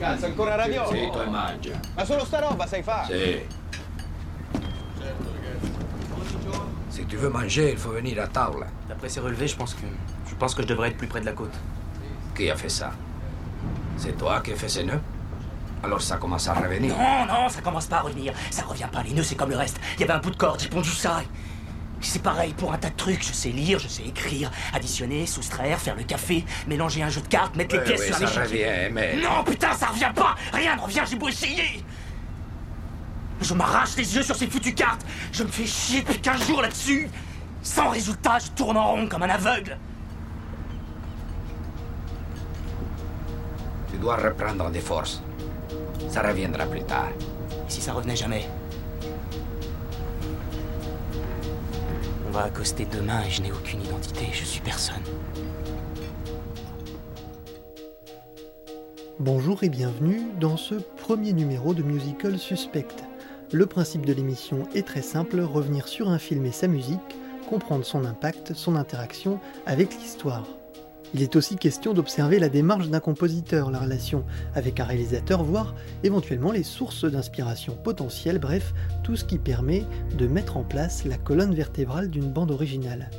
Cazzo, ancora mangia. Ma solo sta roba sai fare? Sì. Si tu veux manger, il faut venir à table. D'après ces relevés, je pense que je pense que je devrais être plus près de la côte. Qui a fait ça? C'est toi qui as fait ces nœuds? Alors ça commence à revenir. Non, non, ça commence pas à revenir. Ça revient pas. Les nœuds, c'est comme le reste. Il y avait un bout de corde, j'ai pondu ça. C'est pareil pour un tas de trucs. Je sais lire, je sais écrire, additionner, soustraire, faire le café, mélanger un jeu de cartes, mettre les pièces sur un ça échiquier. revient, mais... Non, putain, ça revient pas Rien ne revient, j'ai beau essayer Je m'arrache les yeux sur ces foutues cartes Je me fais chier depuis 15 jours là-dessus Sans résultat, je tourne en rond comme un aveugle Tu dois reprendre des forces. Ça reviendra plus tard. Et si ça revenait jamais? On va accoster demain et je n'ai aucune identité, je suis personne. Bonjour et bienvenue dans ce premier numéro de Musical Suspect. Le principe de l'émission est très simple, revenir sur un film et sa musique, comprendre son impact, son interaction avec l'histoire. Il est aussi question d'observer la démarche d'un compositeur, la relation avec un réalisateur, voire éventuellement les sources d'inspiration potentielles, bref, tout ce qui permet de mettre en place la colonne vertébrale d'une bande originale.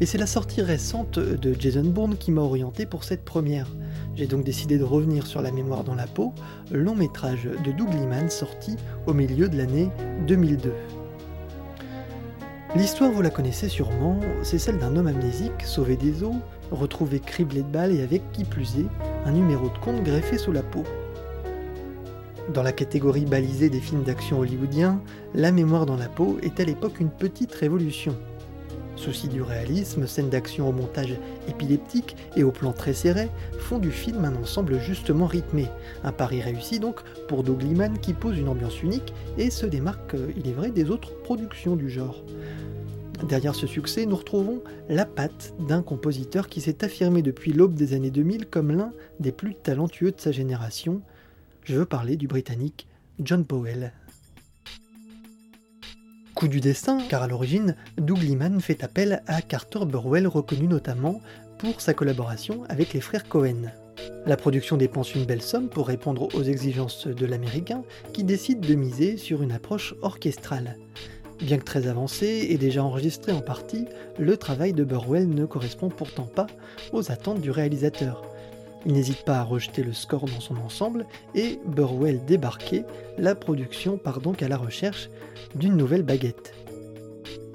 Et c'est la sortie récente de Jason Bourne qui m'a orienté pour cette première. J'ai donc décidé de revenir sur La mémoire dans la peau, long métrage de Doug Liman sorti au milieu de l'année 2002. L'histoire, vous la connaissez sûrement, c'est celle d'un homme amnésique sauvé des eaux, retrouvé criblé de balles et avec qui plus est, un numéro de compte greffé sous la peau. Dans la catégorie balisée des films d'action hollywoodiens, La mémoire dans la peau est à l'époque une petite révolution. Souci du réalisme, scènes d'action au montage épileptique et au plan très serré font du film un ensemble justement rythmé. Un pari réussi donc pour Doug Liman qui pose une ambiance unique et se démarque, euh, il est vrai, des autres productions du genre. Derrière ce succès, nous retrouvons la patte d'un compositeur qui s'est affirmé depuis l'aube des années 2000 comme l'un des plus talentueux de sa génération. Je veux parler du Britannique John Powell. Du destin, car à l'origine, Doug Liman fait appel à Carter Burwell, reconnu notamment pour sa collaboration avec les frères Cohen. La production dépense une belle somme pour répondre aux exigences de l'américain qui décide de miser sur une approche orchestrale. Bien que très avancé et déjà enregistré en partie, le travail de Burwell ne correspond pourtant pas aux attentes du réalisateur. Il n'hésite pas à rejeter le score dans son ensemble et Burwell débarqué, la production part donc à la recherche d'une nouvelle baguette.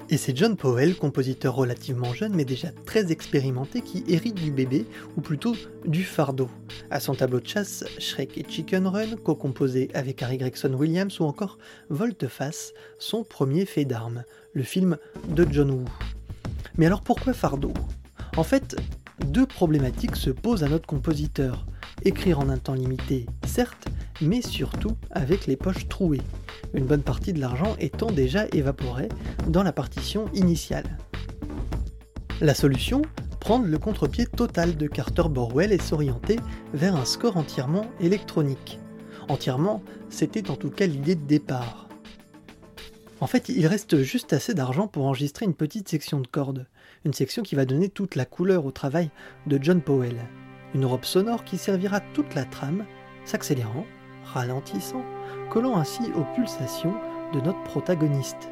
Et c'est John Powell, compositeur relativement jeune mais déjà très expérimenté, qui hérite du bébé, ou plutôt du fardeau. À son tableau de chasse, Shrek et Chicken Run, co-composé avec Harry Gregson Williams, ou encore Volte-Face, son premier fait d'armes, le film de John Woo. Mais alors pourquoi fardeau? En fait, deux problématiques se posent à notre compositeur. Écrire en un temps limité, certes, mais surtout avec les poches trouées, une bonne partie de l'argent étant déjà évaporée dans la partition initiale. La solution Prendre le contre-pied total de Carter Borwell et s'orienter vers un score entièrement électronique. Entièrement, c'était en tout cas l'idée de départ. En fait, il reste juste assez d'argent pour enregistrer une petite section de cordes, une section qui va donner toute la couleur au travail de John Powell. Une robe sonore qui servira toute la trame, s'accélérant, ralentissant, collant ainsi aux pulsations de notre protagoniste.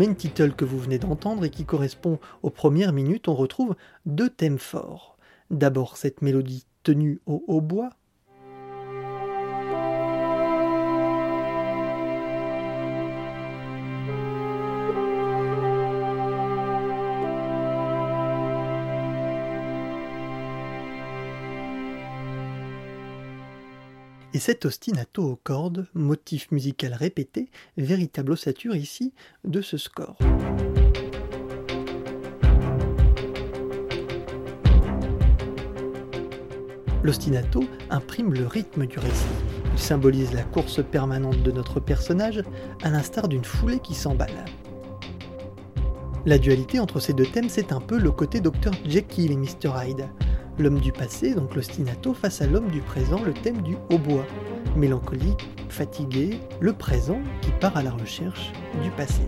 Main title que vous venez d'entendre et qui correspond aux premières minutes, on retrouve deux thèmes forts. D'abord cette mélodie tenue au hautbois, Et cet ostinato aux cordes, motif musical répété, véritable ossature ici de ce score. L'ostinato imprime le rythme du récit. Il symbolise la course permanente de notre personnage, à l'instar d'une foulée qui s'emballe. La dualité entre ces deux thèmes, c'est un peu le côté Dr Jekyll et Mr Hyde. L'homme du passé, donc l'ostinato, face à l'homme du présent, le thème du hautbois. Mélancolique, fatigué, le présent qui part à la recherche du passé.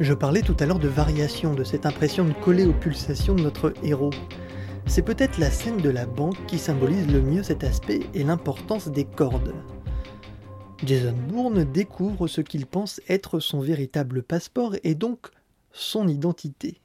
Je parlais tout à l'heure de variation, de cette impression de coller aux pulsations de notre héros. C'est peut-être la scène de la banque qui symbolise le mieux cet aspect et l'importance des cordes. Jason Bourne découvre ce qu'il pense être son véritable passeport et donc son identité.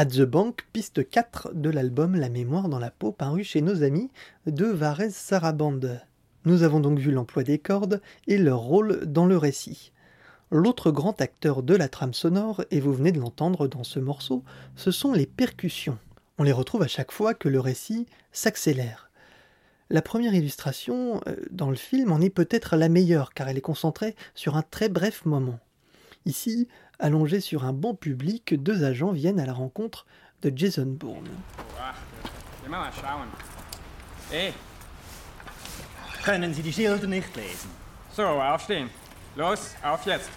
At the Bank, piste 4 de l'album La mémoire dans la peau paru chez nos amis de Varese Saraband. Nous avons donc vu l'emploi des cordes et leur rôle dans le récit. L'autre grand acteur de la trame sonore, et vous venez de l'entendre dans ce morceau, ce sont les percussions. On les retrouve à chaque fois que le récit s'accélère. La première illustration euh, dans le film en est peut-être la meilleure car elle est concentrée sur un très bref moment. Ici, allongés sur un banc public, deux agents viennent à la rencontre de Jason Bourne. Hey, Können Sie die Schilder nicht lesen? so, aufstehen. Los, auf jetzt.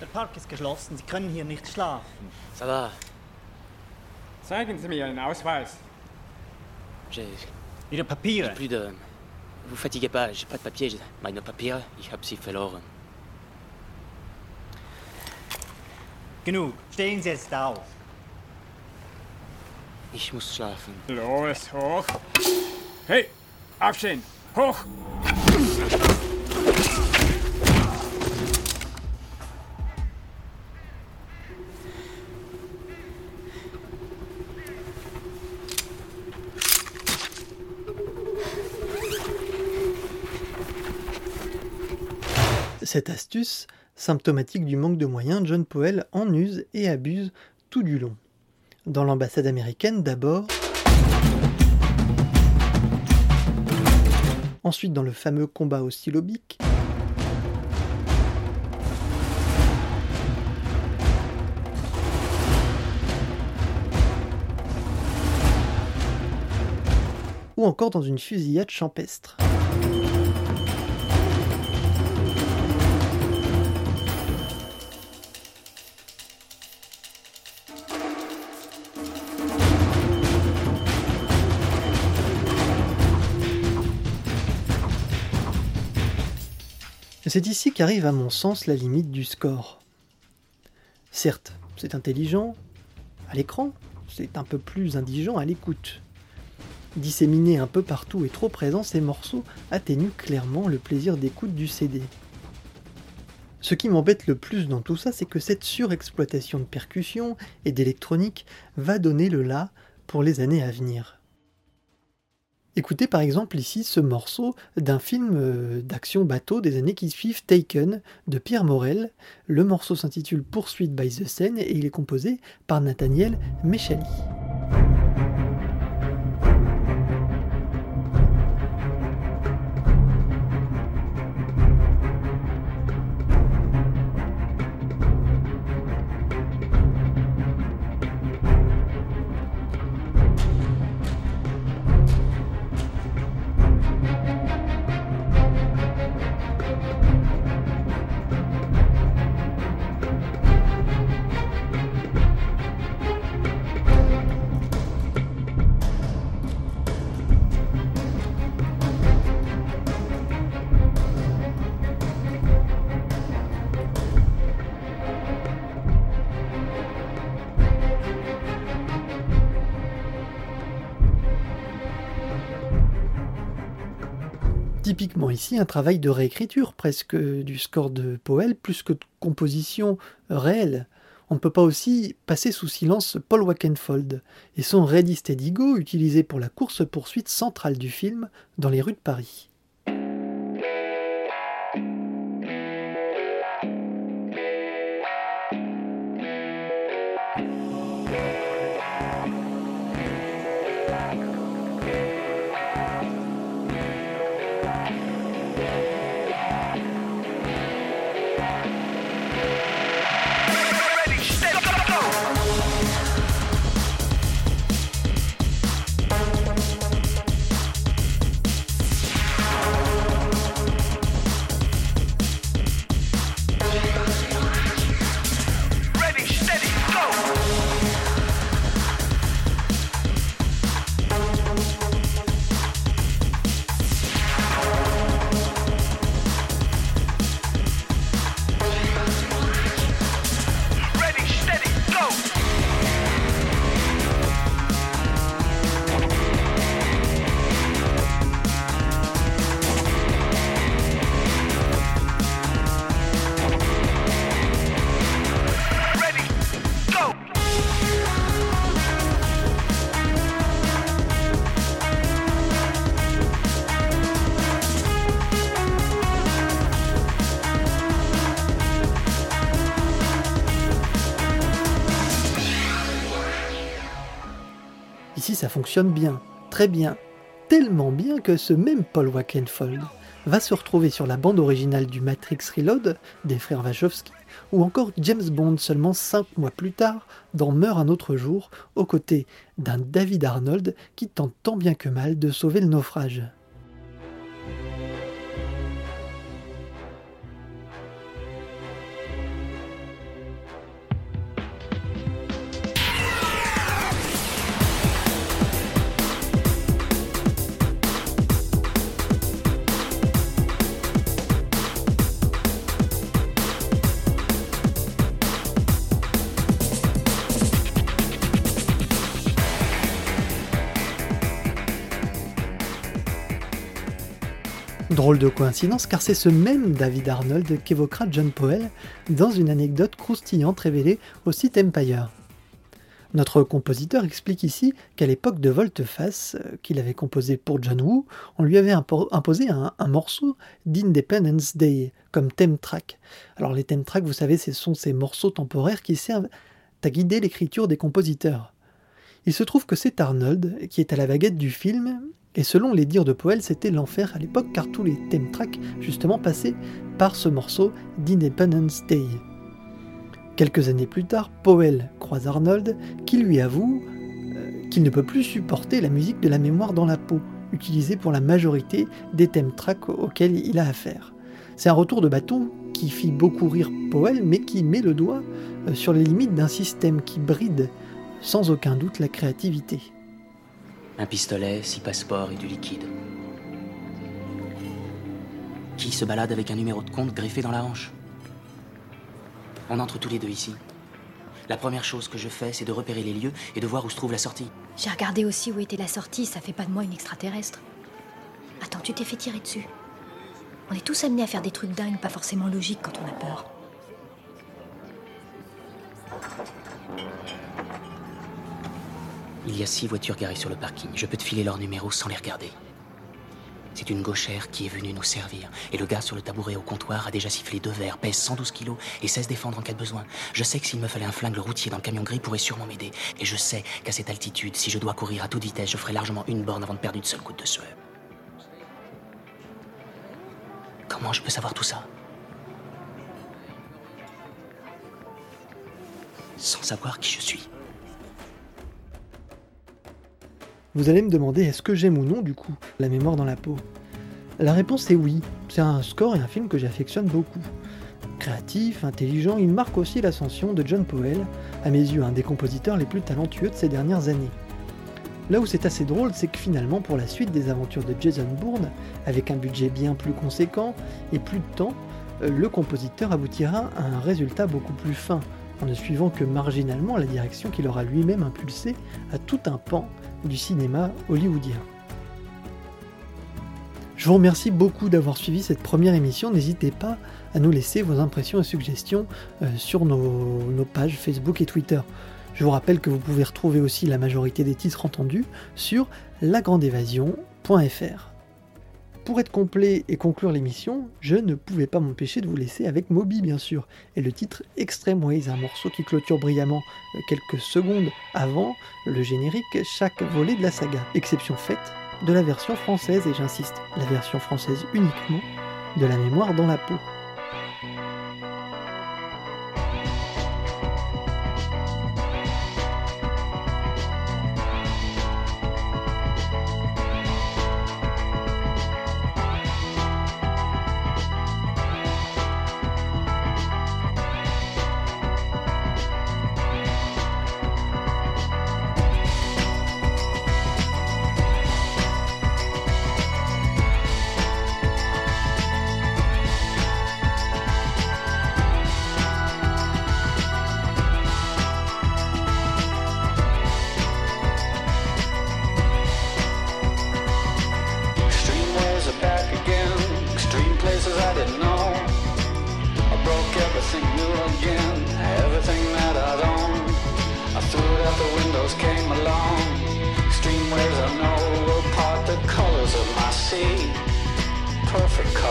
Der Park ist geschlossen, Sie können hier nicht schlafen. Ça va. Zeigen Sie mir Ihren Ausweis. J'ai Ihre Papiere? plus de. Vous fatiguez pas, j'ai pas de papier, meine Papiere, ich hab sie verloren. Genug. Stehen Sie jetzt auf. Ich muss schlafen. Los, hoch. Hey, aufstehen. Hoch. Cette astuce, symptomatique du manque de moyens, John Powell en use et abuse tout du long. Dans l'ambassade américaine d'abord, ensuite dans le fameux combat au ou encore dans une fusillade champestre. C'est ici qu'arrive à mon sens la limite du score. Certes, c'est intelligent à l'écran, c'est un peu plus indigent à l'écoute. Disséminés un peu partout et trop présents, ces morceaux atténuent clairement le plaisir d'écoute du CD. Ce qui m'embête le plus dans tout ça, c'est que cette surexploitation de percussions et d'électronique va donner le là pour les années à venir. Écoutez par exemple ici ce morceau d'un film euh, d'action bateau des années qui suivent Taken de Pierre Morel. Le morceau s'intitule Poursuite by the Seine et il est composé par Nathaniel Mechali. Typiquement ici un travail de réécriture presque du score de Powell plus que de composition réelle. On ne peut pas aussi passer sous silence Paul Wackenfold et son Ready Steady Go utilisé pour la course-poursuite centrale du film dans les rues de Paris. Ça fonctionne bien, très bien, tellement bien que ce même Paul Wackenfold va se retrouver sur la bande originale du Matrix Reload des frères Wachowski, ou encore James Bond seulement 5 mois plus tard dans Meurt un autre jour, aux côtés d'un David Arnold qui tente tant bien que mal de sauver le naufrage. De coïncidence car c'est ce même David Arnold qu'évoquera John Powell dans une anecdote croustillante révélée au site Empire. Notre compositeur explique ici qu'à l'époque de Volteface, euh, qu'il avait composé pour John Woo, on lui avait imposé un, morceau d'Independence Day comme theme track. Alors les theme tracks, vous savez, ce sont ces morceaux temporaires qui servent à guider l'écriture des compositeurs. Il se trouve que c'est Arnold qui est à la baguette du film et selon les dires de Powell, c'était l'enfer à l'époque car tous les thème tracks justement passaient par ce morceau d'Independence Day. Quelques années plus tard, Powell croise Arnold qui lui avoue euh, qu'il ne peut plus supporter la musique de la mémoire dans la peau, utilisée pour la majorité des thème tracks auxquels il a affaire. C'est un retour de bâton qui fit beaucoup rire Powell, mais qui met le doigt euh, sur les limites d'un système qui bride sans aucun doute la créativité. Un pistolet, six passeports et du liquide. Qui se balade avec un numéro de compte greffé dans la hanche? On entre tous les deux ici. La première chose que je fais, c'est de repérer les lieux et de voir où se trouve la sortie. J'ai regardé aussi où était la sortie, ça fait pas de moi une extraterrestre. Attends, tu t'es fait tirer dessus. On est tous amenés à faire des trucs dingues, pas forcément logiques quand on a peur. Il y a six voitures garées sur le parking. Je peux te filer leur numéro sans les regarder. C'est une gauchère qui est venue nous servir. Et le gars sur le tabouret au comptoir a déjà sifflé deux verres, pèse 112 kilos et sait se défendre en cas de besoin. Je sais que s'il me fallait un flingue, routier dans le camion gris pourrait sûrement m'aider. Et je sais qu'à cette altitude, si je dois courir à toute vitesse, je ferai largement une borne avant de perdre une seule goutte de sueur. Comment je peux savoir tout ça? Sans savoir qui je suis. Vous allez me demander est-ce que j'aime ou non du coup La mémoire dans la peau? La réponse est oui. C'est un score et un film que j'affectionne beaucoup. Créatif, intelligent, il marque aussi l'ascension de John Powell, à mes yeux un des compositeurs les plus talentueux de ces dernières années. Là où c'est assez drôle, c'est que finalement, pour la suite des aventures de Jason Bourne, avec un budget bien plus conséquent et plus de temps, euh, le compositeur aboutira à un résultat beaucoup plus fin, en ne suivant que marginalement la direction qu'il aura lui-même impulsée à tout un pan du cinéma hollywoodien. Je vous remercie beaucoup d'avoir suivi cette première émission. N'hésitez pas à nous laisser vos impressions et suggestions euh, sur nos, pages Facebook et Twitter. Je vous rappelle que vous pouvez retrouver aussi la majorité des titres entendus sur lagrandeévasion.fr. Pour être complet et conclure l'émission, je ne pouvais pas m'empêcher de vous laisser avec Moby bien sûr, et le titre Extreme Ways, un morceau qui clôture brillamment euh, quelques secondes avant le générique chaque volet de la saga, exception faite de la version française, et j'insiste, la version française uniquement, de la mémoire dans la peau.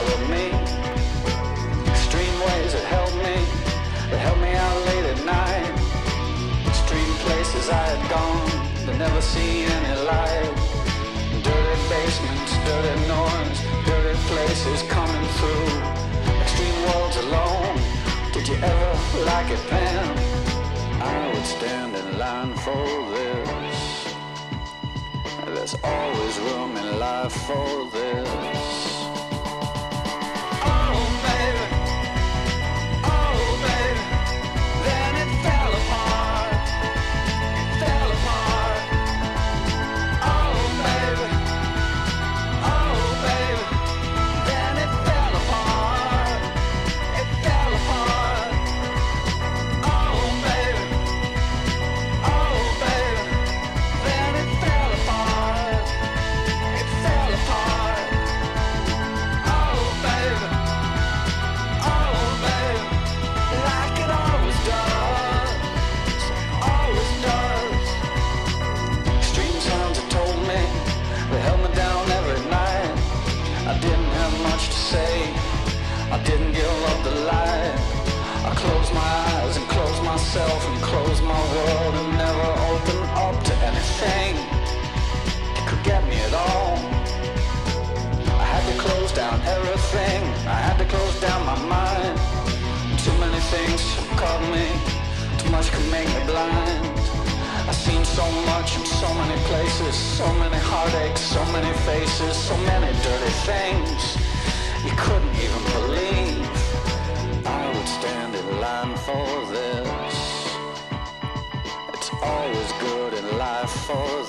follow me. Extreme ways that help me, that help me out late at night. Extreme places I had gone, but never see any light. Dirty basements, dirty norms, dirty places coming through. Extreme worlds alone, did you ever like it, Pam? I would stand in line for this. There's always room in life for this. I didn't give up the light. I closed my eyes and closed myself and closed my world and never opened up to anything that could get me at all. I had to close down everything. I had to close down my mind. Too many things caught me. Too much could make me blind. I've seen so much in so many places. So many heartaches, so many faces, so many dirty things. You couldn't even believe I would stand in line for this. It's always good in life for